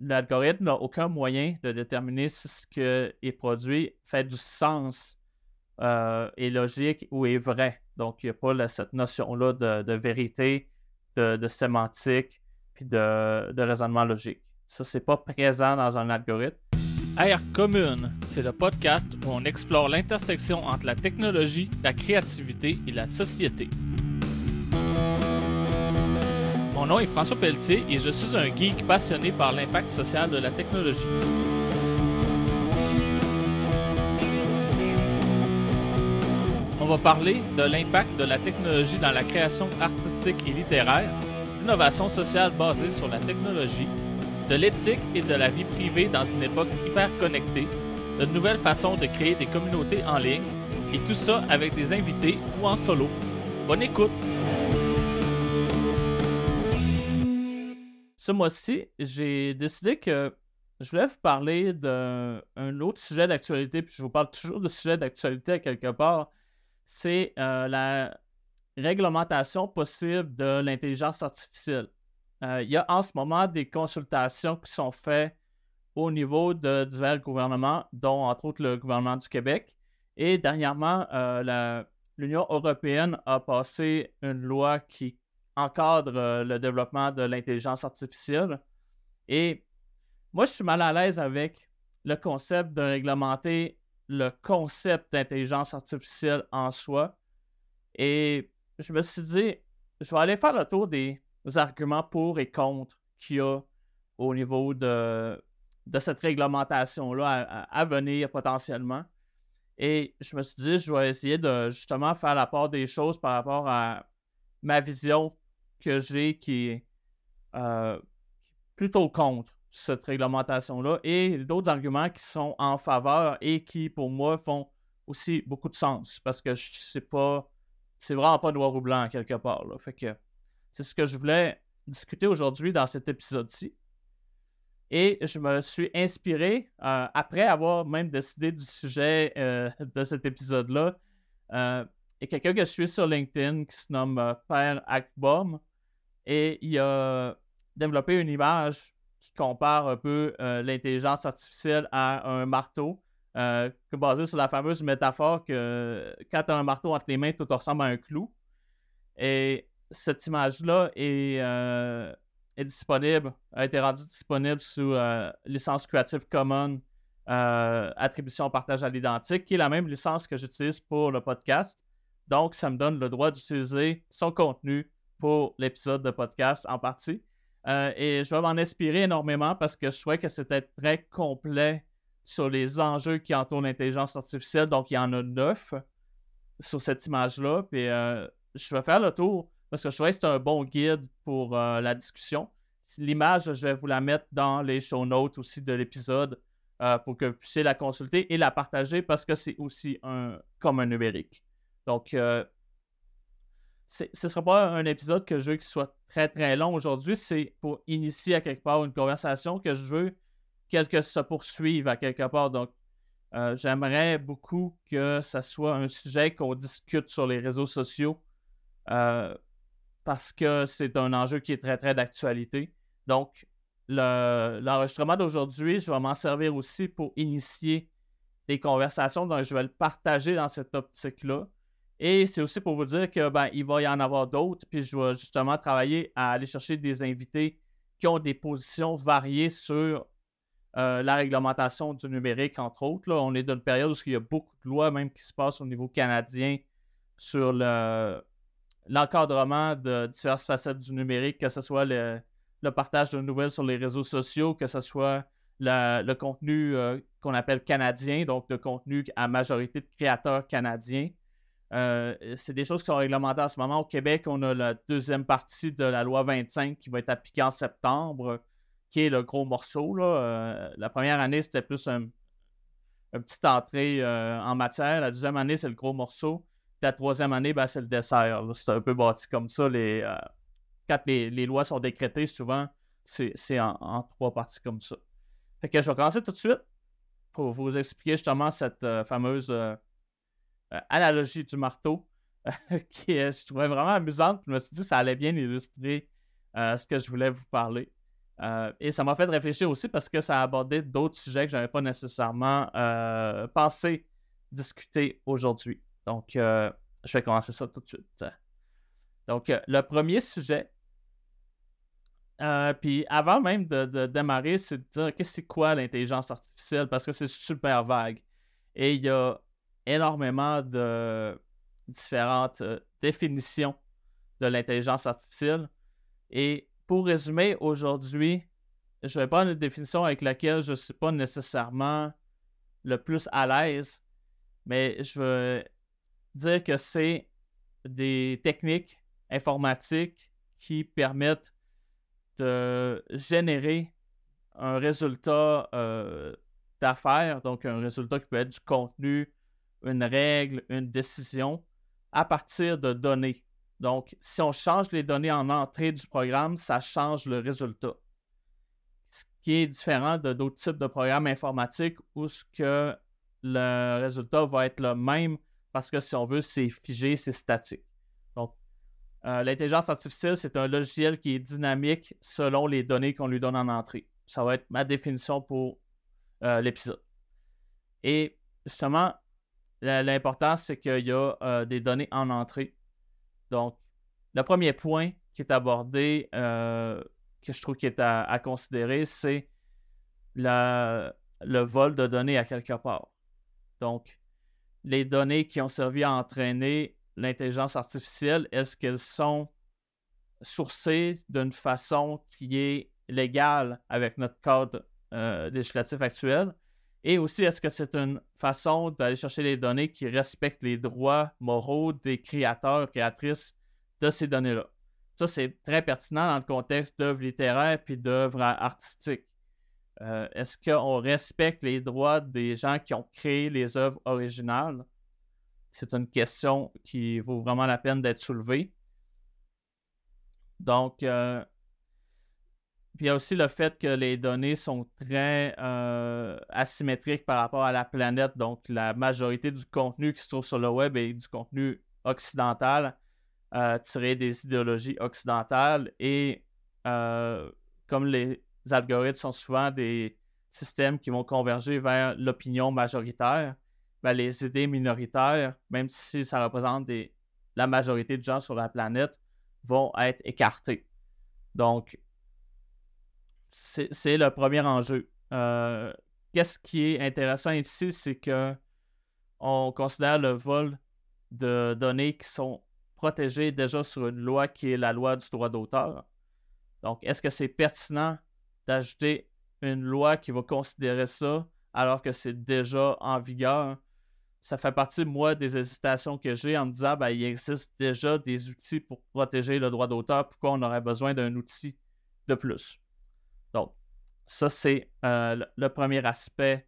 l'algorithme n'a aucun moyen de déterminer si ce qui est produit fait du sens, euh, est logique ou est vrai. Donc, il n'y a pas cette notion-là de, vérité, de, sémantique, puis de, de raisonnement logique. Ça, c'est pas présent dans un algorithme. Air Commune, c'est le podcast où on explore l'intersection entre la technologie, la créativité et la société. Mon nom est François Pelletier et je suis un geek passionné par l'impact social de la technologie. On va parler de l'impact de la technologie dans la création artistique et littéraire, d'innovation sociale basée sur la technologie, de l'éthique et de la vie privée dans une époque hyper connectée, de nouvelles façons de créer des communautés en ligne, et tout ça avec des invités ou en solo. Bonne écoute! Ce mois-ci, j'ai décidé que je voulais vous parler d'un autre sujet d'actualité, puis je vous parle toujours de sujet d'actualité quelque part. C'est euh, la réglementation possible de l'intelligence artificielle. Euh, il y a en ce moment des consultations qui sont faites au niveau de divers gouvernements, dont entre autres le gouvernement du Québec. Et dernièrement, euh, l'Union européenne a passé une loi qui encadre euh, le développement de l'intelligence artificielle. Et moi, je suis mal à l'aise avec le concept de réglementer le concept d'intelligence artificielle en soi. Et je me suis dit, je vais aller faire le tour des arguments pour et contre qu'il y a au niveau de, de cette réglementation-là à, venir potentiellement. Et je me suis dit, je vais essayer de justement faire la part des choses par rapport à ma vision que j'ai qui est euh, plutôt contre cette réglementation-là et d'autres arguments qui sont en faveur et qui, pour moi, font aussi beaucoup de sens parce que c'est pas. C'est vraiment pas noir ou blanc quelque part. Là. Fait que c'est ce que je voulais discuter aujourd'hui dans cet épisode-ci. Et je me suis inspiré, euh, après avoir même décidé du sujet euh, de cet épisode-là, a quelqu'un que je suis sur LinkedIn qui se nomme Père Akbom, et il a développé une image qui compare un peu euh, l'intelligence artificielle à un marteau, euh, basé sur la fameuse métaphore que quand tu as un marteau entre les mains, tout ressemble à un clou. Et cette image-là est, euh, disponible, a été rendue disponible sous licence Creative Commons attribution partage à l'identique, qui est la même licence que j'utilise pour le podcast. Donc, ça me donne le droit d'utiliser son contenu pour l'épisode de podcast en partie. Euh, et je vais m'en inspirer énormément parce que je trouvais que c'était très complet sur les enjeux qui entourent l'intelligence artificielle. Donc, il y en a neuf sur cette image-là. Puis, euh, je vais faire le tour parce que je trouvais que c'est un bon guide pour euh, la discussion. L'image, je vais vous la mettre dans les show notes aussi de l'épisode pour que vous puissiez la consulter et la partager parce que c'est aussi un, comme un numérique. Donc, ce ne sera pas un épisode que je veux qu'il soit très très long aujourd'hui. C'est pour initier à quelque part une conversation que je veux qu'elle se poursuive à quelque part. Donc, euh, j'aimerais beaucoup que ça soit un sujet qu'on discute sur les réseaux sociaux euh, parce que c'est un enjeu qui est très très d'actualité. Donc, l'enregistrement d'aujourd'hui, je vais m'en servir aussi pour initier des conversations. Donc, je vais le partager dans cette optique-là. Et c'est aussi pour vous dire que ben, il va y en avoir d'autres, puis je vais justement travailler à aller chercher des invités qui ont des positions variées sur euh, la réglementation du numérique, entre autres. On est dans une période où il y a beaucoup de lois même qui se passent au niveau canadien sur l'encadrement de diverses facettes du numérique, que ce soit le, partage de nouvelles sur les réseaux sociaux, que ce soit le contenu euh, qu'on appelle canadien, donc le contenu à majorité de créateurs canadiens. Euh, c'est des choses qui sont réglementées en ce moment. Au Québec, on a la deuxième partie de la loi 25 qui va être appliquée en septembre, qui est le gros morceau. Euh, la première année, c'était plus un, une petite entrée euh, en matière. La deuxième année, c'est le gros morceau. la troisième année, ben, c'est le dessert. C'est un peu bâti comme ça. Les, quand les, lois sont décrétées, souvent, c'est en, en, trois parties comme ça. Fait que je vais commencer tout de suite pour vous expliquer justement cette fameuse analogie du marteau qui est, je trouvais vraiment amusante. Je me suis dit que ça allait bien illustrer euh, ce que je voulais vous parler. Euh, et ça m'a fait réfléchir aussi parce que ça a abordé d'autres sujets que je n'avais pas nécessairement euh, pensé discuter aujourd'hui. Donc, euh, je vais commencer ça tout de suite. Donc, le premier sujet, puis avant même de, démarrer, c'est de dire qu'est-ce que c'est quoi l'intelligence artificielle? Parce que c'est super vague. Et il y a énormément de différentes définitions de l'intelligence artificielle. Et pour résumer, aujourd'hui, je vais prendre une définition avec laquelle je ne suis pas nécessairement le plus à l'aise, mais je veux dire que c'est des techniques informatiques qui permettent de générer un résultat euh, d'affaires, donc un résultat qui peut être du contenu, une règle, une décision, à partir de données. Donc, si on change les données en entrée du programme, ça change le résultat. Ce qui est différent de d'autres types de programmes informatiques où ce que le résultat va être le même parce que si on veut, c'est figé, c'est statique. Donc, euh, l'intelligence artificielle, c'est un logiciel qui est dynamique selon les données qu'on lui donne en entrée. Ça va être ma définition pour euh, l'épisode. Et justement, l'important, c'est qu'il y a euh, des données en entrée donc, le premier point qui est abordé, euh, que je trouve qui est à, considérer, c'est le vol de données à quelque part. Donc, les données qui ont servi à entraîner l'intelligence artificielle, est-ce qu'elles sont sourcées d'une façon qui est légale avec notre code euh, législatif actuel? Et aussi, est-ce que c'est une façon d'aller chercher les données qui respectent les droits moraux des créateurs, créatrices de ces données-là? Ça, c'est très pertinent dans le contexte d'œuvres littéraires puis d'œuvres artistiques. Euh, est-ce qu'on respecte les droits des gens qui ont créé les œuvres originales? C'est une question qui vaut vraiment la peine d'être soulevée. Donc, euh, puis il y a aussi le fait que les données sont très euh, asymétriques par rapport à la planète. Donc, la majorité du contenu qui se trouve sur le web est du contenu occidental, euh, tiré des idéologies occidentales. Et euh, comme les algorithmes sont souvent des systèmes qui vont converger vers l'opinion majoritaire, ben, les idées minoritaires, même si ça représente la majorité de gens sur la planète, vont être écartées. Donc, c'est le premier enjeu. Euh, qu'est-ce qui est intéressant ici, c'est que on considère le vol de données qui sont protégées déjà sur une loi qui est la loi du droit d'auteur. Donc, est-ce que c'est pertinent d'ajouter une loi qui va considérer ça alors que c'est déjà en vigueur? Ça fait partie, moi, des hésitations que j'ai en me disant, ben, il existe déjà des outils pour protéger le droit d'auteur. Pourquoi on aurait besoin d'un outil de plus? Ça, c'est euh, le, premier aspect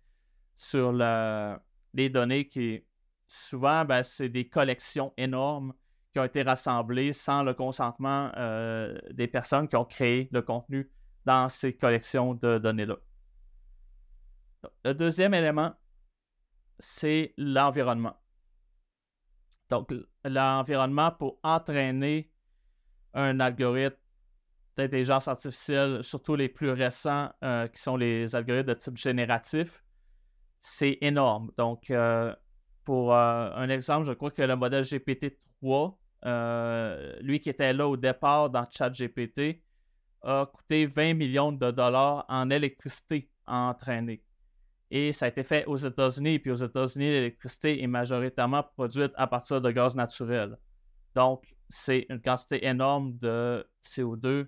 sur les données qui, souvent, ben, c'est des collections énormes qui ont été rassemblées sans le consentement euh, des personnes qui ont créé le contenu dans ces collections de données-là. Le deuxième élément, c'est l'environnement. Donc, l'environnement pour entraîner un algorithme d'intelligence artificielle, surtout les plus récents, euh, qui sont les algorithmes de type génératif, c'est énorme. Donc, euh, pour euh, un exemple, je crois que le modèle GPT-3, lui qui était là au départ dans ChatGPT, a coûté 20 millions de dollars en électricité à entraîner. Et ça a été fait aux États-Unis. Puis aux États-Unis, l'électricité est majoritairement produite à partir de gaz naturel. Donc, c'est une quantité énorme de CO2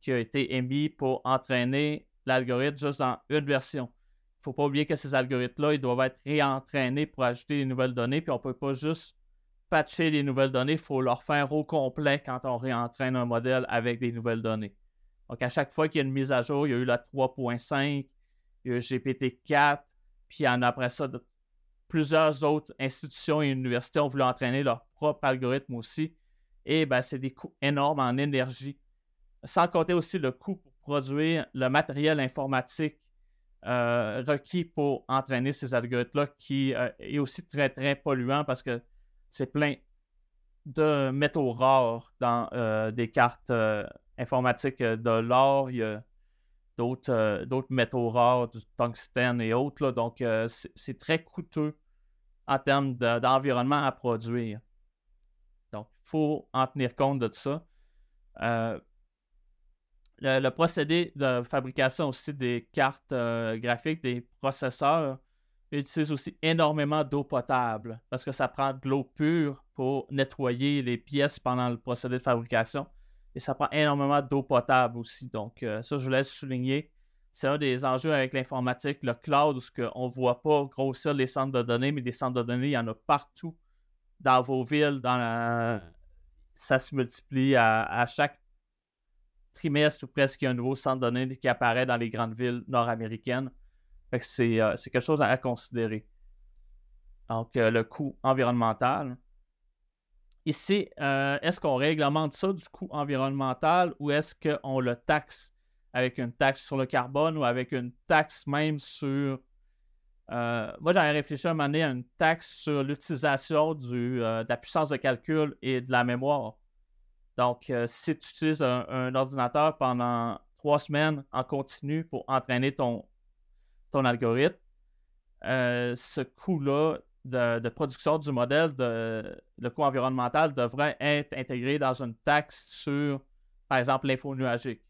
qui a été émis pour entraîner l'algorithme juste dans une version. Il ne faut pas oublier que ces algorithmes-là, ils doivent être réentraînés pour ajouter des nouvelles données, puis on ne peut pas juste patcher les nouvelles données, il faut leur faire au complet quand on réentraîne un modèle avec des nouvelles données. Donc, à chaque fois qu'il y a une mise à jour, il y a eu la 3.5, il y a eu GPT-4, puis en après ça, plusieurs autres institutions et universités ont voulu entraîner leur propre algorithme aussi. Et ben, c'est des coûts énormes en énergie sans compter aussi le coût pour produire le matériel informatique euh, requis pour entraîner ces algorithmes-là, qui euh, est aussi très, très polluant parce que c'est plein de métaux rares dans euh, des cartes informatiques de l'or. Il y a d'autres métaux rares, du tungstène et autres. donc, c'est très coûteux en termes d'environnement à produire. Donc, il faut en tenir compte de ça. Le, procédé de fabrication aussi des cartes graphiques, des processeurs, utilise aussi énormément d'eau potable parce que ça prend de l'eau pure pour nettoyer les pièces pendant le procédé de fabrication. Et ça prend énormément d'eau potable aussi. Donc, euh, ça, je laisse souligner. C'est un des enjeux avec l'informatique, le cloud, où on ne voit pas grossir les centres de données, mais des centres de données, il y en a partout dans vos villes. Ça se multiplie à, chaque trimestre ou presque, il y a un nouveau centre de données qui apparaît dans les grandes villes nord-américaines. Euh, c'est quelque chose à, considérer. Donc, euh, le coût environnemental. Ici, euh, est-ce qu'on réglemente ça du coût environnemental ou est-ce qu'on le taxe avec une taxe sur le carbone ou avec une taxe même sur. moi, j'avais réfléchi à un moment donné à une taxe sur l'utilisation de la puissance de calcul et de la mémoire. Donc, si tu utilises un, ordinateur pendant trois semaines en continu pour entraîner ton, ton algorithme, euh, ce coût-là de, production du modèle, le coût environnemental devrait être intégré dans une taxe sur, par exemple, l'info nuagique.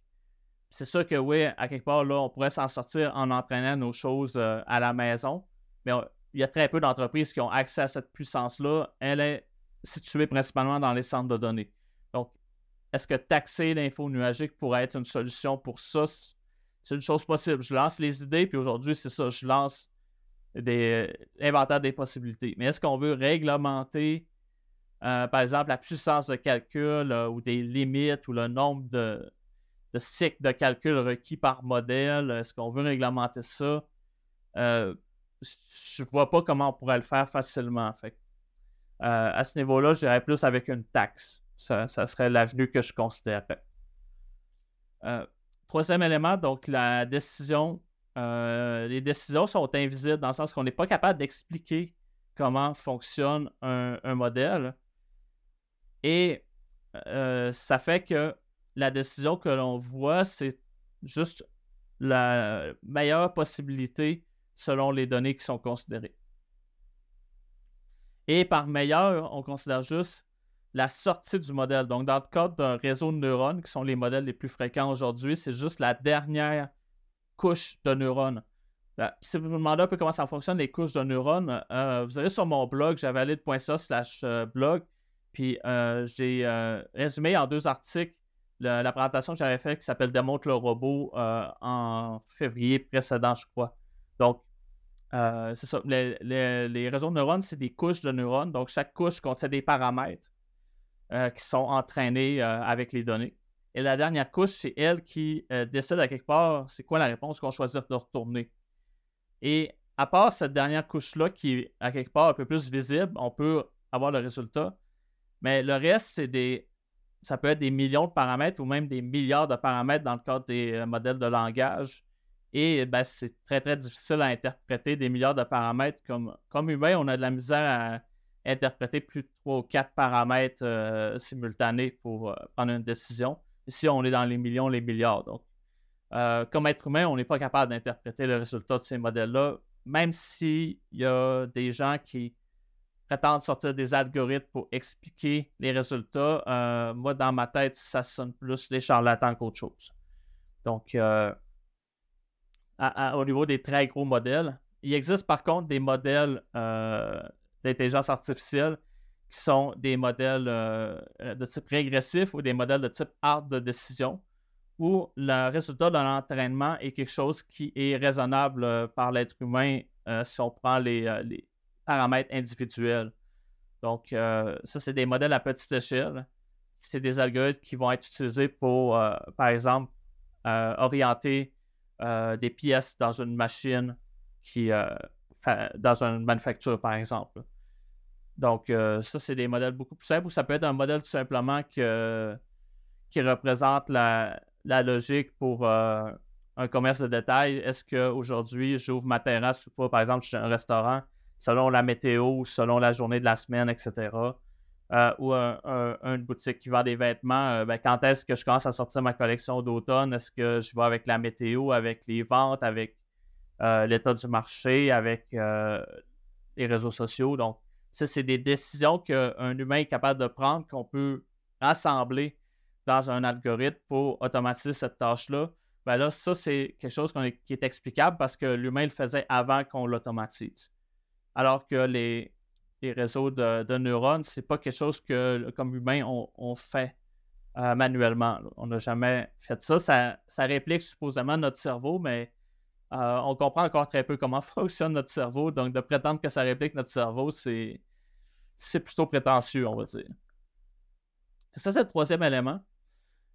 C'est sûr que oui, à quelque part, là, on pourrait s'en sortir en entraînant nos choses euh, à la maison, mais il y a très peu d'entreprises qui ont accès à cette puissance-là. Elle est située principalement dans les centres de données. Est-ce que taxer l'info nuagique pourrait être une solution pour ça? c'est une chose possible. Je lance les idées, puis aujourd'hui, c'est ça, je lance des inventaires des possibilités. Mais est-ce qu'on veut réglementer, euh, par exemple, la puissance de calcul euh, ou des limites ou le nombre de, cycles de calcul requis par modèle? Est-ce qu'on veut réglementer ça? Euh, je ne vois pas comment on pourrait le faire facilement. Fait. à ce niveau-là, je dirais plus avec une taxe. Ça, serait l'avenue que je considérerais. Troisième élément, donc la décision. Euh, les décisions sont invisibles dans le sens qu'on n'est pas capable d'expliquer comment fonctionne un, modèle. Et euh, ça fait que la décision que l'on voit, c'est juste la meilleure possibilité selon les données qui sont considérées. Et par meilleur, on considère juste la sortie du modèle. Donc, dans le cadre d'un réseau de neurones, qui sont les modèles les plus fréquents aujourd'hui, c'est juste la dernière couche de neurones. Euh, si vous vous demandez un peu comment ça fonctionne, les couches de neurones, euh, vous allez sur mon blog, javalide.ca slash euh, blog, puis j'ai résumé en deux articles la présentation que j'avais faite qui s'appelle Démontre le robot en février précédent, je crois. Donc, c'est ça. Les, les réseaux de neurones, c'est des couches de neurones. Donc, chaque couche contient des paramètres. Euh, qui sont entraînés euh, avec les données. Et la dernière couche, c'est elle qui euh, décide à quelque part c'est quoi la réponse qu'on choisit de retourner. Et à part cette dernière couche-là qui est à quelque part un peu plus visible, on peut avoir le résultat. Mais le reste, c'est des. Ça peut être des millions de paramètres ou même des milliards de paramètres dans le cadre des modèles de langage. Et ben, c'est très, très difficile à interpréter des milliards de paramètres. Comme, comme humain, on a de la misère à interpréter plus de trois ou quatre paramètres euh, simultanés pour euh, prendre une décision. Ici, on est dans les millions, les milliards. Donc, euh, comme être humain, on n'est pas capable d'interpréter le résultat de ces modèles-là, même s'il y a des gens qui prétendent sortir des algorithmes pour expliquer les résultats. moi, dans ma tête, ça sonne plus les charlatans qu'autre chose. Donc, au niveau des très gros modèles, il existe par contre des modèles d'intelligence artificielle qui sont des modèles euh, de type régressif ou des modèles de type art de décision, où le résultat de l'entraînement est quelque chose qui est raisonnable euh, par l'être humain euh, si on prend les, paramètres individuels. Donc, ça, c'est des modèles à petite échelle. C'est des algorithmes qui vont être utilisés pour, par exemple, orienter des pièces dans une machine qui dans une manufacture, par exemple. Donc, euh, ça, c'est des modèles beaucoup plus simples ou ça peut être un modèle tout simplement qui représente la, logique pour euh, un commerce de détail. Est-ce qu'aujourd'hui, j'ouvre ma terrasse ou pas, par exemple, je suis un restaurant, selon la météo, selon la journée de la semaine, etc. euh, ou une boutique qui vend des vêtements, ben, quand est-ce que je commence à sortir ma collection d'automne? Est-ce que je vais avec la météo, avec les ventes, avec l'état du marché, avec les réseaux sociaux? Donc, ça, c'est des décisions qu'un humain est capable de prendre, qu'on peut rassembler dans un algorithme pour automatiser cette tâche-là. Ben là, ça, c'est quelque chose qui est explicable parce que l'humain le faisait avant qu'on l'automatise. Alors que les, réseaux de, neurones, c'est pas quelque chose que, comme humain, on, fait euh, manuellement. On n'a jamais fait ça. ça. réplique supposément notre cerveau, mais euh, on comprend encore très peu comment fonctionne notre cerveau. Donc, de prétendre que ça réplique notre cerveau, c'est, c'est plutôt prétentieux, on va dire. Ça, c'est le troisième élément.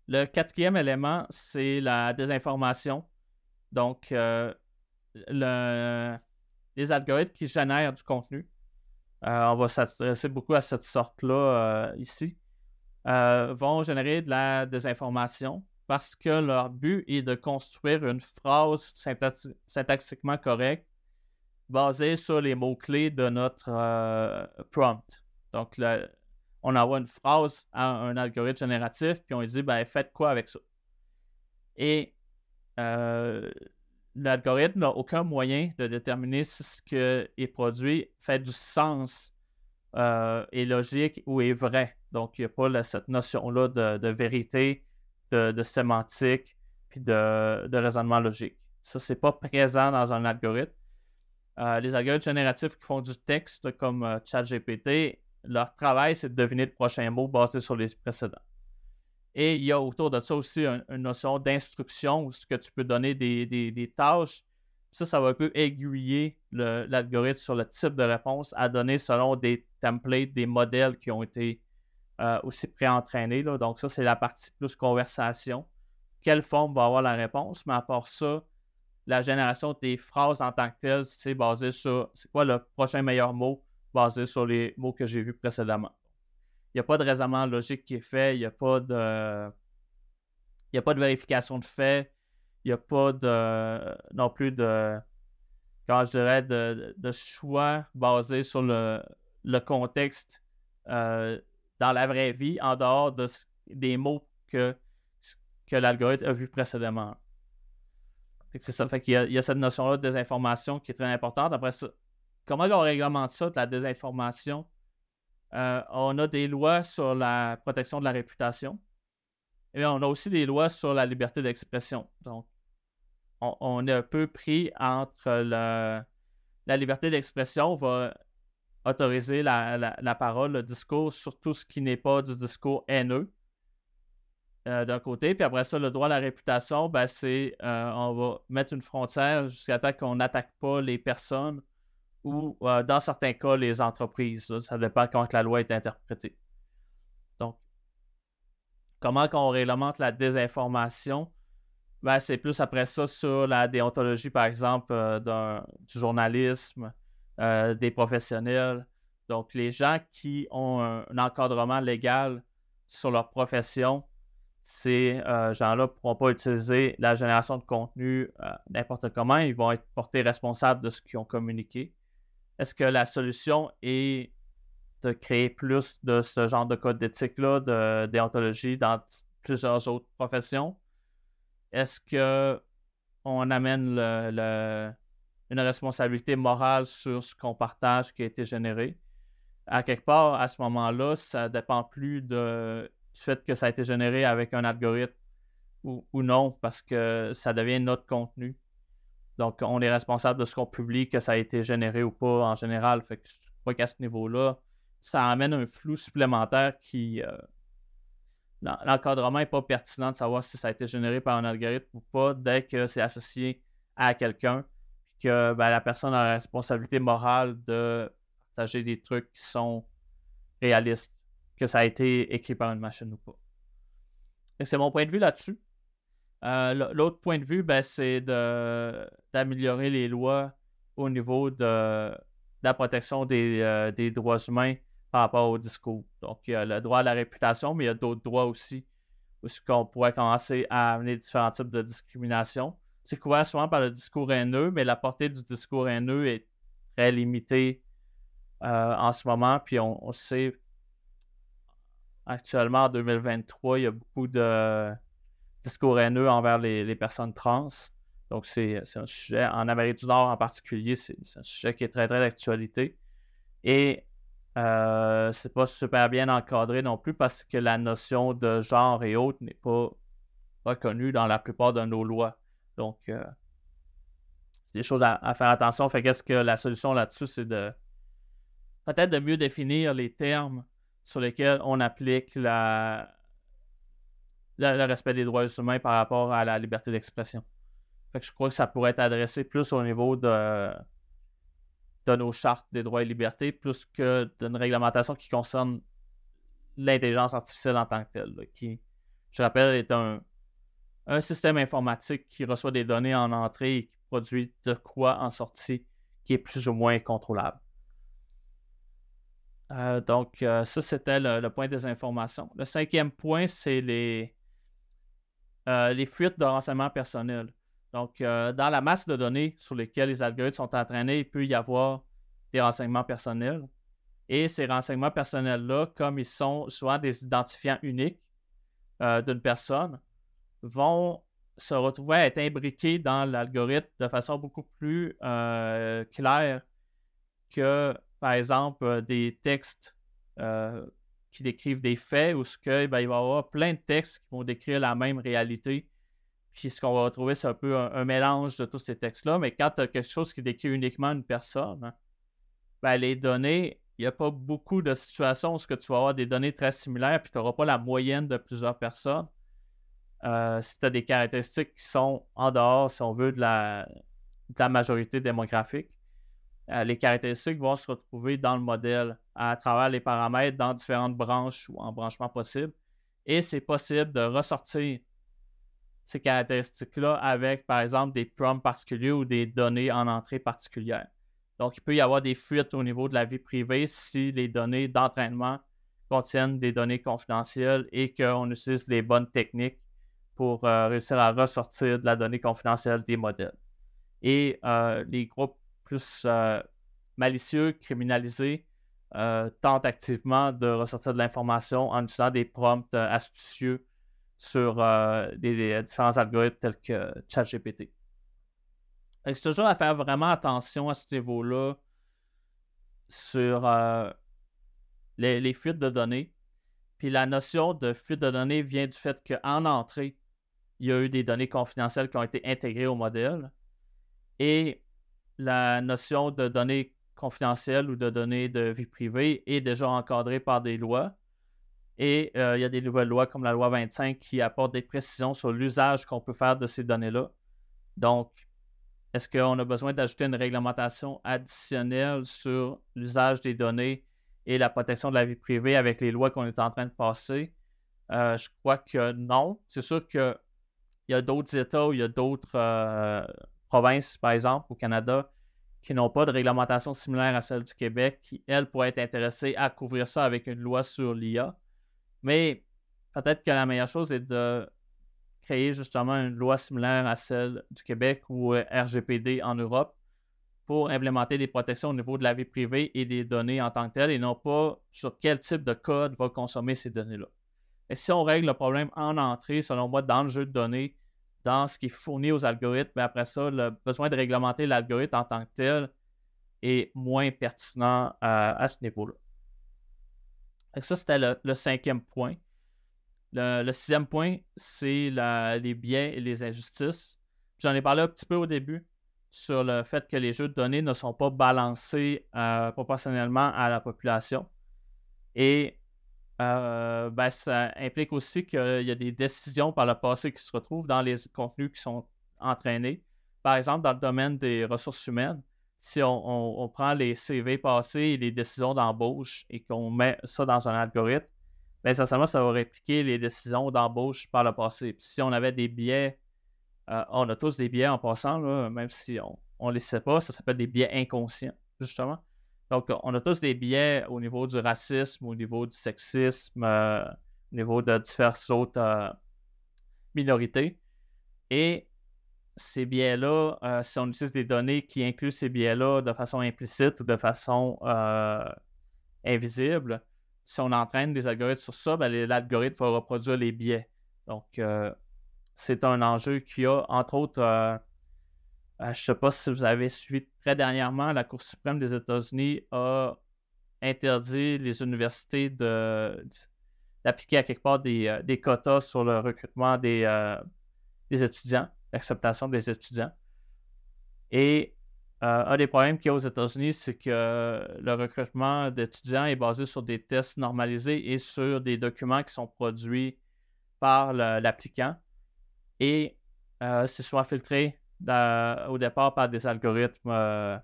Le quatrième élément, c'est la désinformation. Donc, euh, les algorithmes qui génèrent du contenu. Euh, on va s'intéresser beaucoup à cette sorte-là ici. vont générer de la désinformation parce que leur but est de construire une phrase syntaxiquement correcte basée sur les mots-clés de notre euh, prompt. Donc, on envoie une phrase à un algorithme génératif, puis on lui dit, ben, faites quoi avec ça? Et euh, l'algorithme n'a aucun moyen de déterminer si ce qui est produit fait du sens, euh, est logique ou est vrai. Donc, il n'y a pas cette notion-là de, vérité de, sémantique puis de, raisonnement logique. Ça, c'est pas présent dans un algorithme. Euh, les algorithmes génératifs qui font du texte comme euh, ChatGPT, leur travail, c'est de deviner le prochain mot basé sur les précédents. Et il y a autour de ça aussi une notion d'instruction où ce que tu peux donner des, tâches. Ça, ça va un peu aiguiller l'algorithme sur le type de réponse à donner selon des templates, des modèles qui ont été euh, aussi pré-entraîné. Donc, ça, c'est la partie plus conversation. Quelle forme va avoir la réponse? Mais à part ça, la génération des phrases en tant que telles, c'est basé sur c'est quoi le prochain meilleur mot basé sur les mots que j'ai vus précédemment? Il n'y a pas de raisonnement logique qui est fait, il n'y a pas de. Il a pas de vérification de fait, il n'y a pas de non plus de comment je dirais de, choix basé sur le, contexte euh, dans la vraie vie en dehors de, des mots que, que l'algorithme a vus précédemment. C'est ça. Fait qu'il y, a, cette notion-là de désinformation qui est très importante. Après ça, comment on réglemente ça, la désinformation? Euh, on a des lois sur la protection de la réputation. Et on a aussi des lois sur la liberté d'expression. Donc, on, est un peu pris entre la liberté d'expression va autoriser la, parole, le discours sur tout ce qui n'est pas du discours haineux. Euh, d'un côté, puis après ça, le droit à la réputation, ben, c'est euh, on va mettre une frontière jusqu'à temps qu'on n'attaque pas les personnes ou, euh, dans certains cas, les entreprises. Ça dépend comment la loi est interprétée. Donc, comment qu'on réglemente la désinformation? Ben, c'est plus après ça sur la déontologie, par exemple, du journalisme, euh, des professionnels. Donc, les gens qui ont un, encadrement légal sur leur profession, ces euh, gens-là ne pourront pas utiliser la génération de contenu euh, n'importe comment. Ils vont être portés responsables de ce qu'ils ont communiqué. Est-ce que la solution est de créer plus de ce genre de code d'éthique-là, de déontologie dans plusieurs autres professions? Est-ce qu'on amène le une responsabilité morale sur ce qu'on partage qui a été généré. À quelque part, à ce moment-là, ça dépend plus de, du fait que ça a été généré avec un algorithme ou, non, parce que ça devient notre contenu. Donc, on est responsable de ce qu'on publie, que ça a été généré ou pas en général. Fait que je crois qu'à ce niveau-là, ça amène un flou supplémentaire qui. Euh, l'encadrement n'est pas pertinent de savoir si ça a été généré par un algorithme ou pas dès que c'est associé à quelqu'un que ben, la personne a la responsabilité morale de partager des trucs qui sont réalistes, que ça a été écrit par une machine ou pas. C'est mon point de vue là-dessus. Euh, l'autre point de vue, ben, c'est d'améliorer les lois au niveau de, la protection euh, des, droits humains par rapport au discours. Donc, il y a le droit à la réputation, mais il y a d'autres droits aussi, où qu'on pourrait commencer à amener différents types de discrimination c'est couvert souvent par le discours haineux, mais la portée du discours haineux est très limitée euh, en ce moment. Puis on, sait actuellement, en 2023, il y a beaucoup de discours haineux envers les, personnes trans. Donc, c'est un sujet, en Amérique du Nord en particulier, c'est un sujet qui est très, très d'actualité. Et euh, c'est pas super bien encadré non plus parce que la notion de genre et autres n'est pas reconnue dans la plupart de nos lois. Donc, euh, c'est des choses à, faire attention. Fait qu'est-ce que la solution là-dessus, c'est de peut-être de mieux définir les termes sur lesquels on applique la, le respect des droits humains par rapport à la liberté d'expression. Fait que je crois que ça pourrait être adressé plus au niveau de, de nos chartes des droits et libertés, plus que d'une réglementation qui concerne l'intelligence artificielle en tant que telle, qui, je rappelle, est un, un système informatique qui reçoit des données en entrée et qui produit de quoi en sortie qui est plus ou moins contrôlable. Euh, donc, euh, ça, c'était le, point des informations. Le cinquième point, c'est les, euh, les fuites de renseignements personnels. Donc, dans la masse de données sur lesquelles les algorithmes sont entraînés, il peut y avoir des renseignements personnels. Et ces renseignements personnels-là, comme ils sont souvent des identifiants uniques d'une personne, vont se retrouver à être imbriqués dans l'algorithme de façon beaucoup plus claire que par exemple, euh, des textes euh, qui décrivent des faits ou ce que ben, il va y avoir plein de textes qui vont décrire la même réalité. Puis ce qu'on va retrouver, c'est un peu un, mélange de tous ces textes-là. Mais quand tu as quelque chose qui décrit uniquement une personne, ben, les données, il n'y a pas beaucoup de situations où tu vas avoir des données très similaires, puis tu n'auras pas la moyenne de plusieurs personnes. Euh, si tu as des caractéristiques qui sont en dehors, si on veut, de la majorité démographique. Euh, les caractéristiques vont se retrouver dans le modèle à travers les paramètres dans différentes branches ou embranchements possibles. Et c'est possible de ressortir ces caractéristiques-là avec, par exemple, des prompts particuliers ou des données en entrée particulière. Donc, il peut y avoir des fuites au niveau de la vie privée si les données d'entraînement contiennent des données confidentielles et qu'on utilise les bonnes techniques pour euh, réussir à ressortir de la donnée confidentielle des modèles. Et euh, les groupes plus euh, malicieux, criminalisés, tentent activement de ressortir de l'information en utilisant des prompts astucieux sur des, différents algorithmes tels que ChatGPT. C'est toujours à faire vraiment attention à ce niveau-là sur les, les, fuites de données. Puis la notion de fuite de données vient du fait qu'en entrée, il y a eu des données confidentielles qui ont été intégrées au modèle. Et la notion de données confidentielles ou de données de vie privée est déjà encadrée par des lois. Et euh, il y a des nouvelles lois comme la loi 25 qui apportent des précisions sur l'usage qu'on peut faire de ces données-là. Donc, est-ce qu'on a besoin d'ajouter une réglementation additionnelle sur l'usage des données et la protection de la vie privée avec les lois qu'on est en train de passer? Euh, je crois que non. C'est sûr qu'il y a d'autres États ou il y a d'autres euh, provinces, par exemple, au Canada, qui n'ont pas de réglementation similaire à celle du Québec, qui, elles, pourraient être intéressées à couvrir ça avec une loi sur l'IA. Mais peut-être que la meilleure chose est de créer justement une loi similaire à celle du Québec ou euh, RGPD en Europe pour implémenter des protections au niveau de la vie privée et des données en tant que telles et non pas sur quel type de code va consommer ces données-là. Et si on règle le problème en entrée, selon moi, dans le jeu de données, dans ce qui est fourni aux algorithmes, mais après ça, le besoin de réglementer l'algorithme en tant que tel est moins pertinent euh, à ce niveau-là. Ça, c'était le, cinquième point. Le, sixième point, c'est les biais et les injustices. J'en ai parlé un petit peu au début sur le fait que les jeux de données ne sont pas balancés euh, proportionnellement à la population. Et euh, ben, ça implique aussi qu'il y a des décisions par le passé qui se retrouvent dans les contenus qui sont entraînés. Par exemple, dans le domaine des ressources humaines, si on, prend les CV passés et les décisions d'embauche et qu'on met ça dans un algorithme, bien, essentiellement, ça va répliquer les décisions d'embauche par le passé. si on avait des biais, euh, on a tous des biais en passant, même si on ne les sait pas, ça s'appelle des biais inconscients, justement. Donc, on a tous des biais au niveau du racisme, au niveau du sexisme, euh, au niveau de diverses autres euh, minorités. Et ces biais-là, euh, si on utilise des données qui incluent ces biais-là de façon implicite ou de façon invisible, si on entraîne des algorithmes sur ça, ben, l'algorithme va reproduire les biais. Donc, c'est un enjeu qui a, entre autres, je ne sais pas si vous avez suivi très dernièrement, la Cour suprême des États-Unis a interdit les universités d'appliquer à quelque part des, des, quotas sur le recrutement des, des étudiants, l'acceptation des étudiants. Et euh, un des problèmes qu'il y a aux États-Unis, c'est que le recrutement d'étudiants est basé sur des tests normalisés et sur des documents qui sont produits par l'applicant. Et euh, c'est soit filtré au départ par des algorithmes euh,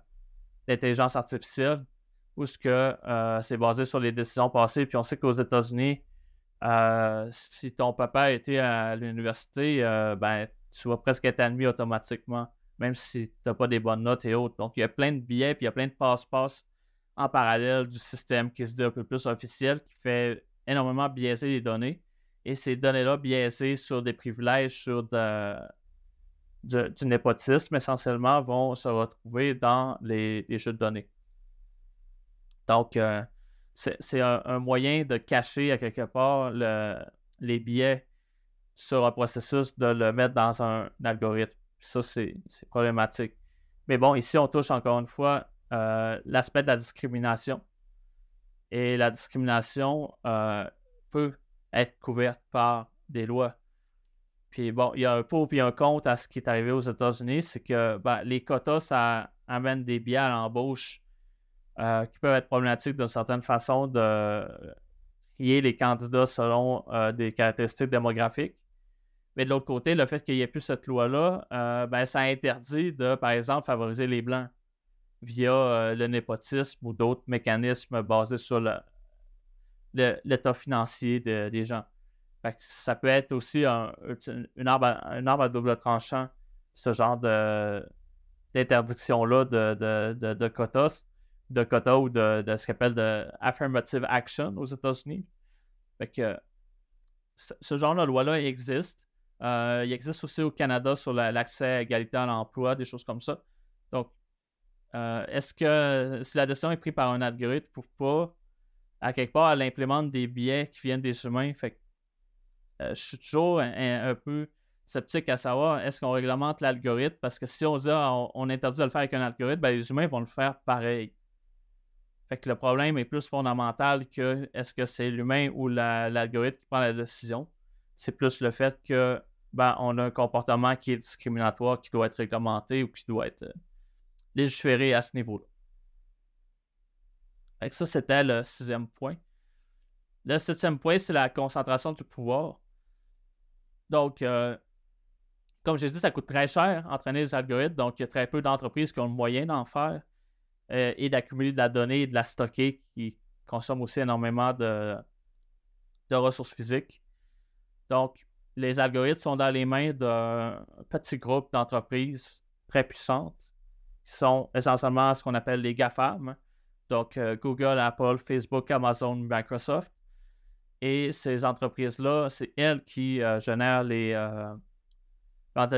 d'intelligence artificielle ou ce que c'est basé sur les décisions passées. Puis on sait qu'aux États-Unis, si ton papa était à l'université, ben, tu vas presque être admis automatiquement même si tu n'as pas des bonnes notes et autres. Donc, il y a plein de billets, puis il y a plein de passe-passe en parallèle du système qui se dit un peu plus officiel, qui fait énormément biaiser les données. Et ces données-là biaisées sur des privilèges, sur du népotisme, essentiellement, vont se retrouver dans les, jeux de données. Donc, euh, c'est un, moyen de cacher à quelque part les biais sur un processus, de le mettre dans un algorithme ça, c'est problématique. Mais bon, ici, on touche encore une fois euh, l'aspect de la discrimination. Et la discrimination euh, peut être couverte par des lois. Puis bon, il y a un pour et un contre à ce qui est arrivé aux États-Unis, c'est que ben, les quotas, ça amène des biais à l'embauche euh, qui peuvent être problématiques d'une certaine façon de trier les candidats selon des caractéristiques démographiques. Mais de l'autre côté, le fait qu'il n'y ait plus cette loi-là, euh, ben, ça interdit de, par exemple, favoriser les Blancs via euh, le népotisme ou d'autres mécanismes basés sur l'état financier des gens. Ça peut être aussi un, une, arme à, double tranchant, ce genre d'interdiction-là de, de, quotas, de quotas ou de, ce qu'on appelle de affirmative action aux États-Unis. que ce genre de loi-là existe. Euh, il existe aussi au Canada sur l'accès à égalité à l'emploi, des choses comme ça. Donc, euh, est-ce que si la décision est prise par un algorithme ou pas, à quelque part, elle implémente des biais qui viennent des humains. Fait je suis toujours un, peu sceptique à savoir est-ce qu'on réglemente l'algorithme? Parce que si on dit ah, on, interdit de le faire avec un algorithme, ben, les humains vont le faire pareil. Fait que le problème est plus fondamental que est-ce que c'est l'humain ou l'algorithme qui prend la décision. C'est plus le fait que ben, on a un comportement qui est discriminatoire, qui doit être réglementé ou qui doit être euh, légiféré à ce niveau-là. Ça, c'était le sixième point. Le septième point, c'est la concentration du pouvoir. Donc, euh, comme j'ai dit, ça coûte très cher entraîner les algorithmes. Donc, il y a très peu d'entreprises qui ont le moyen d'en faire euh, et d'accumuler de la donnée et de la stocker qui consomment aussi énormément de, de ressources physiques. Donc, les algorithmes sont dans les mains d'un petit groupe d'entreprises très puissantes qui sont essentiellement ce qu'on appelle les GAFAM, donc euh, Google, Apple, Facebook, Amazon, Microsoft. Et ces entreprises-là, c'est elles qui euh, génèrent les, euh,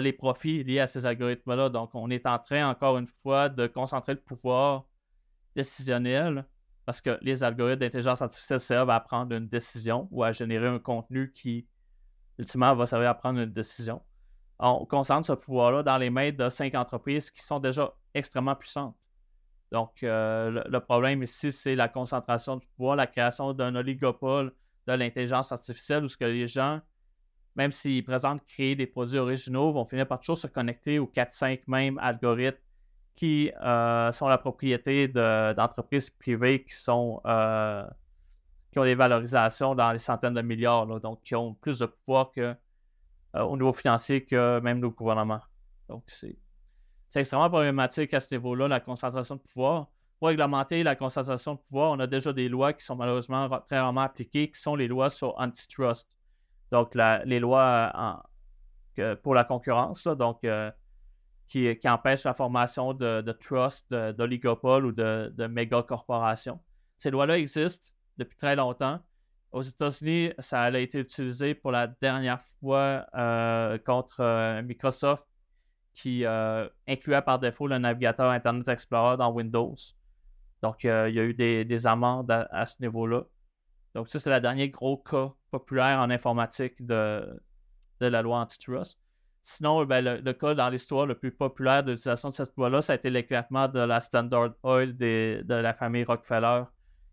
les profits liés à ces algorithmes-là. Donc, on est en train, encore une fois, de concentrer le pouvoir décisionnel parce que les algorithmes d'intelligence artificielle servent à prendre une décision ou à générer un contenu qui ultimement, va servir à prendre une décision. On concentre ce pouvoir-là dans les mains de cinq entreprises qui sont déjà extrêmement puissantes. Donc, euh, le, problème ici, c'est la concentration du pouvoir, la création d'un oligopole de l'intelligence artificielle où ce que les gens, même s'ils présentent créer des produits originaux, vont finir par toujours se connecter aux 4-5 mêmes algorithmes qui euh, sont la propriété d'entreprises privées qui sont euh, qui ont des valorisations dans les centaines de milliards, donc qui ont plus de pouvoir euh, au niveau financier que même nos gouvernements. Donc, c'est extrêmement problématique à ce niveau-là, la concentration de pouvoir. Pour réglementer la concentration de pouvoir, on a déjà des lois qui sont malheureusement très rarement appliquées, qui sont les lois sur antitrust. Donc, les lois pour la concurrence, donc euh, qui, empêchent la formation de, de trust, d'oligopoles ou de, de méga corporations. Ces lois-là existent depuis très longtemps. Aux États-Unis, ça a été utilisé pour la dernière fois euh, contre euh, Microsoft qui euh, incluait par défaut le navigateur Internet Explorer dans Windows. Donc, il y a eu des, amendes à, ce niveau-là. Donc, ça, c'est le dernier gros cas populaire en informatique de, de la loi antitrust. Sinon, ben, le, cas dans l'histoire le plus populaire de l'utilisation de cette loi-là, ça a été l'éclatement de la Standard Oil de la famille Rockefeller,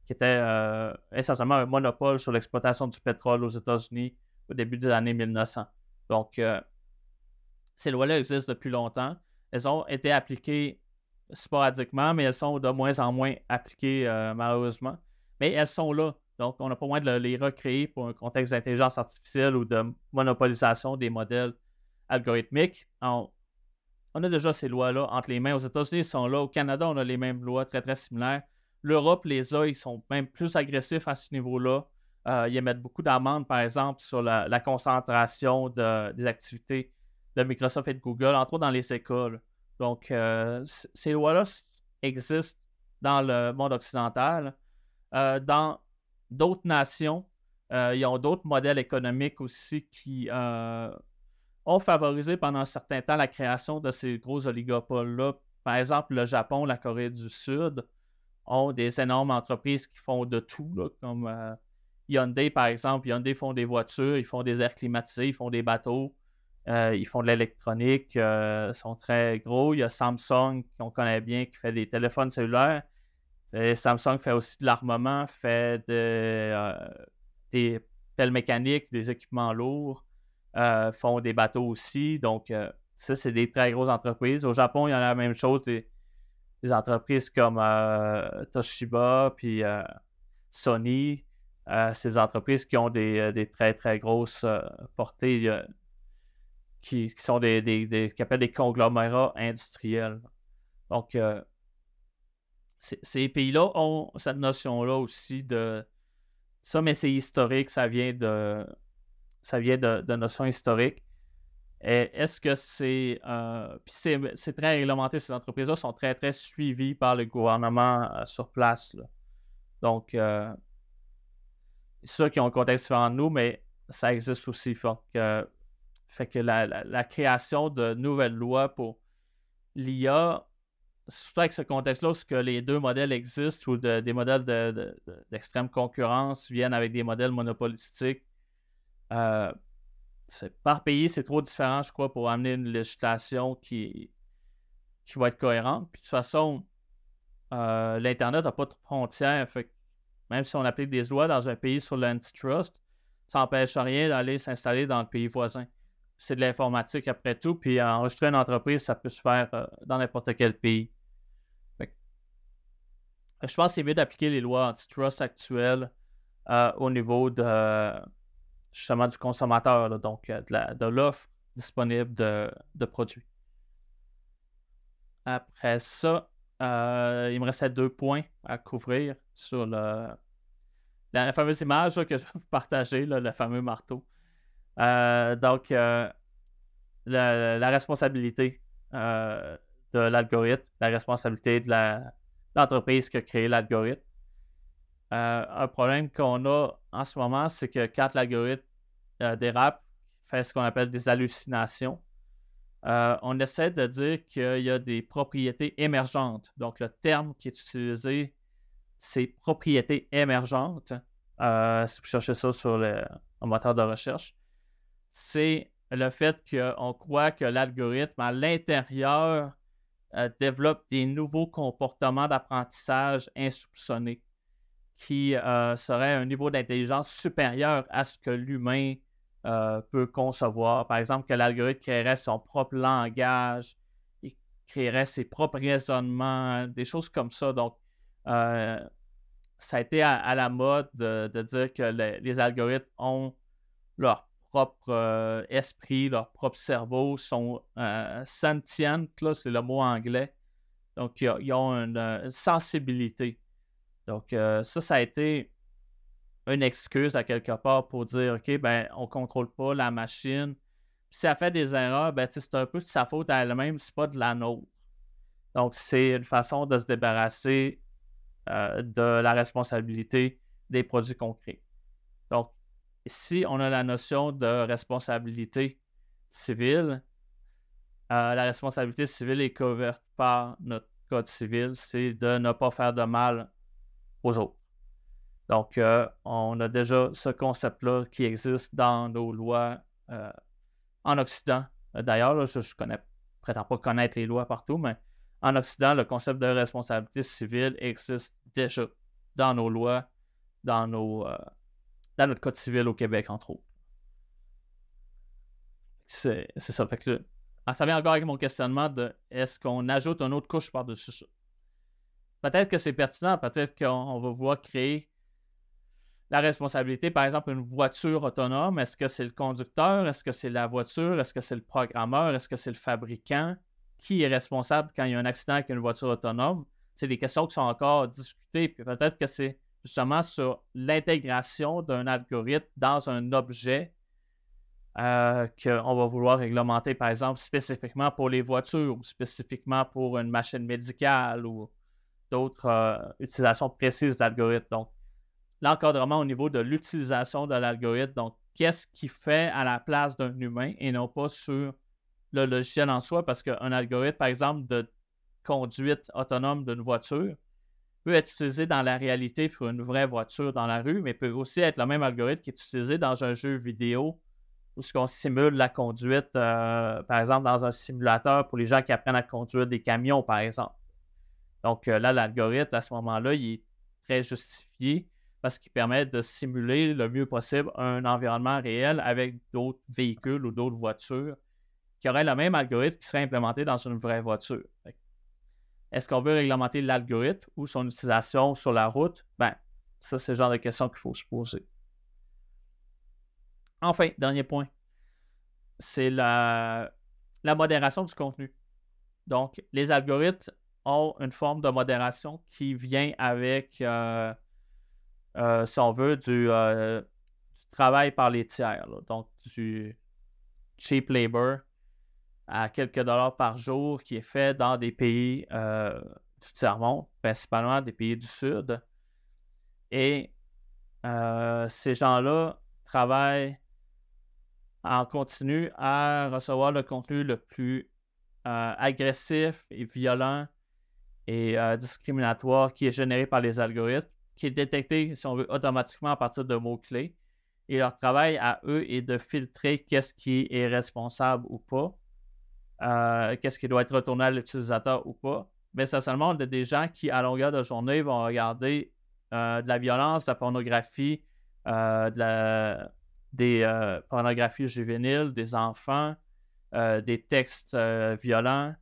qui était euh, essentiellement un monopole sur l'exploitation du pétrole aux États-Unis au début des années 1900. Donc, euh, ces lois-là existent depuis longtemps. Elles ont été appliquées sporadiquement, mais elles sont de moins en moins appliquées euh, malheureusement. Mais elles sont là. Donc, on n'a pas moins de les recréer pour un contexte d'intelligence artificielle ou de monopolisation des modèles algorithmiques. on a déjà ces lois-là entre les mains. Aux États-Unis, ils sont là. Au Canada, on a les mêmes lois très, très similaires. L'Europe les a, ils sont même plus agressifs à ce niveau-là. Euh, ils émettent beaucoup d'amendes, par exemple, sur la, concentration des activités de Microsoft et de Google, entre autres dans les écoles. Donc, euh, ces lois-là existent dans le monde occidental. Euh, dans d'autres nations, euh, ils ont d'autres modèles économiques aussi qui ont favorisé pendant un certain temps la création de ces gros oligopoles-là. Par exemple, le Japon, la Corée du Sud ont des énormes entreprises qui font de tout, comme Hyundai, par exemple. Hyundai font des voitures, ils font des airs climatisés, ils font des bateaux. Euh, ils font de l'électronique, euh, sont très gros. Il y a Samsung, qu'on connaît bien, qui fait des téléphones cellulaires. Samsung fait aussi de l'armement, fait euh, des pelles mécaniques, des équipements lourds, font des bateaux aussi. Donc, ça, c'est des très grosses entreprises. Au Japon, il y en a la même chose, des, entreprises comme Toshiba, puis Sony. des entreprises qui ont des, des très, très grosses portées qui, sont des, des, des, des conglomérats industriels. Donc, euh, ces pays-là ont cette notion-là aussi de ça, mais c'est historique, ça vient de ça vient de, de notions historiques. Est-ce que c'est. Euh, puis c'est très réglementé, ces entreprises-là sont très, très suivies par le gouvernement euh, sur place. Donc, c'est sûr qu'ils ont un contexte différent de nous, mais ça existe aussi. Donc, fait que la, création de nouvelles lois pour l'IA, surtout avec ce contexte-là, où que les deux modèles existent ou des modèles d'extrême concurrence viennent avec des modèles monopolistiques, euh, par pays, c'est trop différent, je crois, pour amener une législation qui, qui va être cohérente. Puis de toute façon, euh, l'Internet n'a pas de frontières. Fait même si on applique des lois dans un pays sur l'antitrust, ça n'empêche rien d'aller s'installer dans le pays voisin c'est de l'informatique après tout. Puis enregistrer une entreprise, ça peut se faire euh, dans n'importe quel pays. je pense que c'est mieux d'appliquer les lois antitrust actuelles euh, au niveau de justement du consommateur, donc euh, de l'offre disponible de, produits. Après ça, il me restait deux points à couvrir sur la, fameuse image que je vais vous partager, le fameux marteau. Euh, donc, euh, la, responsabilité euh, de l'algorithme, la responsabilité de l'entreprise qui a créé l'algorithme. un problème qu'on a en ce moment, c'est que quand l'algorithme dérape, fait ce qu'on appelle des hallucinations, on essaie de dire qu'il y a des propriétés émergentes. Donc, le terme qui est utilisé, c'est propriétés émergentes. si vous cherchez ça sur le, moteur de recherche c'est le fait qu'on croit que l'algorithme à l'intérieur euh, développe des nouveaux comportements d'apprentissage insoupçonnés qui euh, seraient un niveau d'intelligence supérieur à ce que l'humain euh, peut concevoir. Par exemple, que l'algorithme créerait son propre langage, il créerait ses propres raisonnements, des choses comme ça. Donc, ça a été à, la mode de, dire que les algorithmes ont leur propre euh, esprit, leur propre cerveau sont euh, sentients, c'est le mot anglais. Donc, ils ont une, euh, sensibilité. Donc, ça, ça a été une excuse à quelque part pour dire, OK, ben, on ne contrôle pas la machine. si elle fait des erreurs, ben, c'est un peu de sa faute à elle-même, c'est pas de la nôtre. Donc, c'est une façon de se débarrasser de la responsabilité des produits concrets. Donc, si on a la notion de responsabilité civile, euh, la responsabilité civile est couverte par notre code civil, c'est de ne pas faire de mal aux autres. Donc, euh, on a déjà ce concept-là qui existe dans nos lois euh, en Occident. D'ailleurs, je ne connais, prétends pas connaître les lois partout, mais en Occident, le concept de responsabilité civile existe déjà dans nos lois, dans, nos, dans notre code civil au Québec, entre autres. C'est ça. Fait ah, ça vient encore avec mon questionnement de est-ce qu'on ajoute une autre couche par-dessus ça? Peut-être que c'est pertinent, peut-être qu'on va voir créer la responsabilité, par exemple, une voiture autonome. Est-ce que c'est le conducteur? Est-ce que c'est la voiture? Est-ce que c'est le programmeur? Est-ce que c'est le fabricant? Qui est responsable quand il y a un accident avec une voiture autonome? C'est des questions qui sont encore discutées. Puis peut-être que c'est justement sur l'intégration d'un algorithme dans un objet euh, qu'on va vouloir réglementer, par exemple, spécifiquement pour les voitures ou spécifiquement pour une machine médicale ou d'autres euh, utilisations précises d'algorithmes. Donc, l'encadrement au niveau de l'utilisation de l'algorithme. Donc, qu'est-ce qui fait à la place d'un humain et non pas sur le logiciel en soi, parce qu'un algorithme, par exemple, de conduite autonome d'une voiture peut être utilisé dans la réalité pour une vraie voiture dans la rue, mais peut aussi être le même algorithme qui est utilisé dans un jeu vidéo où ce qu'on simule la conduite, euh, par exemple, dans un simulateur pour les gens qui apprennent à conduire des camions, par exemple. Donc euh, là, l'algorithme, à ce moment-là, il est très justifié parce qu'il permet de simuler le mieux possible un environnement réel avec d'autres véhicules ou d'autres voitures qui auraient le même algorithme qui serait implémenté dans une vraie voiture. Est-ce qu'on veut réglementer l'algorithme ou son utilisation sur la route? Ben, ça, c'est le genre de questions qu'il faut se poser. Enfin, dernier point, c'est la, la modération du contenu. Donc, les algorithmes ont une forme de modération qui vient avec euh, euh, si on veut, euh, du, travail par les tiers. Donc, du cheap labor à quelques dollars par jour qui est fait dans des pays euh, du tiers-monde, principalement des pays du Sud. Et ces gens-là travaillent en continu à recevoir le contenu le plus agressif et violent et discriminatoire qui est généré par les algorithmes qui est détecté, si on veut, automatiquement à partir de mots-clés. Et leur travail à eux est de filtrer qu'est-ce qui est responsable ou pas, euh, qu'est-ce qui doit être retourné à l'utilisateur ou pas. Mais essentiellement, on a des gens qui, à longueur de journée, vont regarder euh, de la violence, de la pornographie, euh, des pornographies juvéniles, des enfants, des textes violents,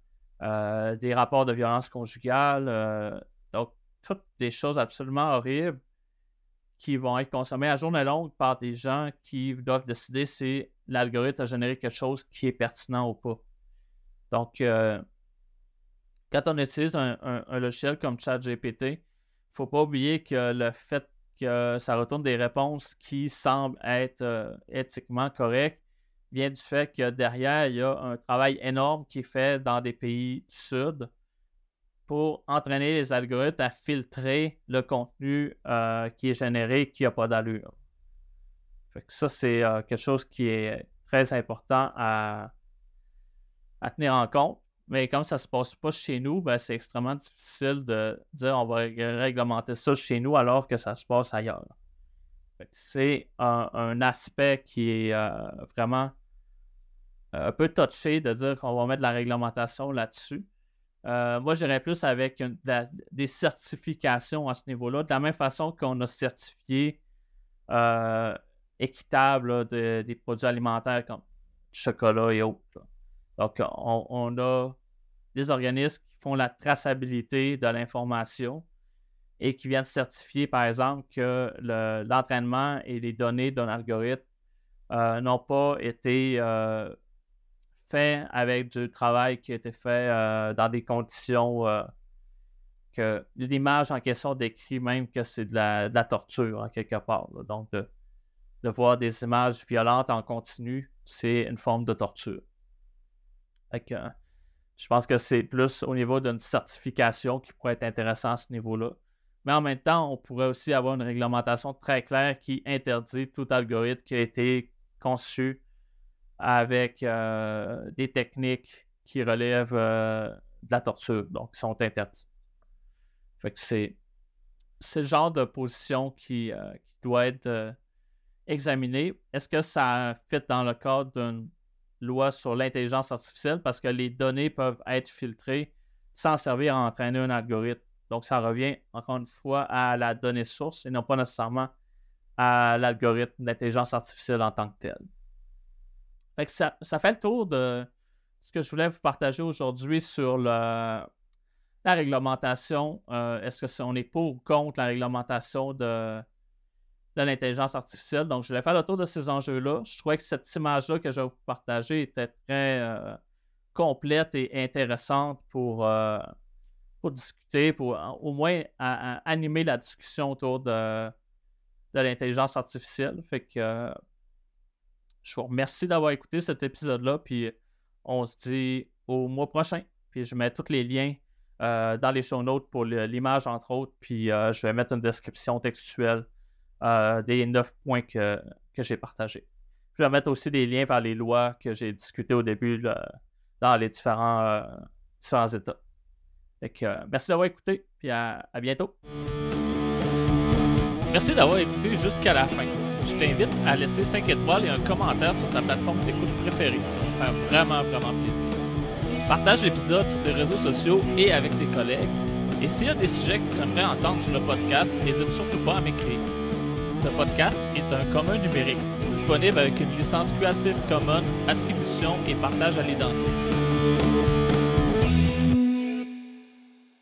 des rapports de violence conjugale, toutes des choses absolument horribles qui vont être consommées à journée longue par des gens qui doivent décider si l'algorithme a généré quelque chose qui est pertinent ou pas. Donc, euh, quand on utilise un, logiciel comme ChatGPT, il ne faut pas oublier que le fait que ça retourne des réponses qui semblent être euh, éthiquement correctes vient du fait que derrière, il y a un travail énorme qui est fait dans des pays du Sud pour entraîner les algorithmes à filtrer le contenu euh, qui est généré qui n'a pas d'allure. ça, c'est quelque chose qui est très important à, tenir en compte. Mais comme ça ne se passe pas chez nous, ben, c'est extrêmement difficile de dire on va réglementer ça chez nous alors que ça se passe ailleurs. C'est un, aspect qui est euh, vraiment un peu touché de dire qu'on va mettre de la réglementation là-dessus. Euh, moi, j'irais plus avec des certifications à ce niveau-là, de la même façon qu'on a certifié euh, équitable des produits alimentaires comme chocolat et autres. Donc, on, a des organismes qui font la traçabilité de l'information et qui viennent certifier, par exemple, que l'entraînement et les données d'un algorithme euh, n'ont pas été fait avec du travail qui a été fait euh, dans des conditions euh, que l'image en question décrit même que c'est de la, torture en quelque part. Donc, de, voir des images violentes en continu, c'est une forme de torture. Euh, je pense que c'est plus au niveau d'une certification qui pourrait être intéressant à ce niveau-là. Mais en même temps, on pourrait aussi avoir une réglementation très claire qui interdit tout algorithme qui a été conçu avec euh, des techniques qui relèvent euh, de la torture, donc qui sont interdites. C'est le genre de position qui, doit être examinée. Est-ce que ça fait dans le cadre d'une loi sur l'intelligence artificielle? Parce que les données peuvent être filtrées sans servir à entraîner un algorithme. Donc, ça revient encore une fois à la donnée source et non pas nécessairement à l'algorithme d'intelligence artificielle en tant que tel. Fait ça, fait le tour de ce que je voulais vous partager aujourd'hui sur la réglementation. Euh, est-ce que on est pour ou contre la réglementation de, l'intelligence artificielle? Donc, je voulais faire le tour de ces enjeux-là. Je trouvais que cette image-là que je vais vous partager était très euh, complète et intéressante pour, euh, pour discuter, pour au moins animer la discussion autour de, de l'intelligence artificielle. Fait que je vous remercie d'avoir écouté cet épisode-là. Puis on se dit au mois prochain. Puis je mets tous les liens euh, dans les show notes pour l'image, entre autres. Puis euh, je vais mettre une description textuelle euh, des neuf points que, j'ai partagés. Je vais mettre aussi des liens vers les lois que j'ai discutées au début dans les différents, différents États. Que, merci d'avoir écouté, puis à bientôt. Merci d'avoir écouté jusqu'à la fin je t'invite à laisser 5 étoiles et un commentaire sur ta plateforme d'écoute préférée. Ça va me faire vraiment, vraiment plaisir. Partage l'épisode sur tes réseaux sociaux et avec tes collègues. Et s'il y a des sujets que tu aimerais entendre sur le podcast, n'hésite surtout pas à m'écrire. Ce podcast est un commun numérique, disponible avec une licence Creative Commons, attribution et partage à l'identique.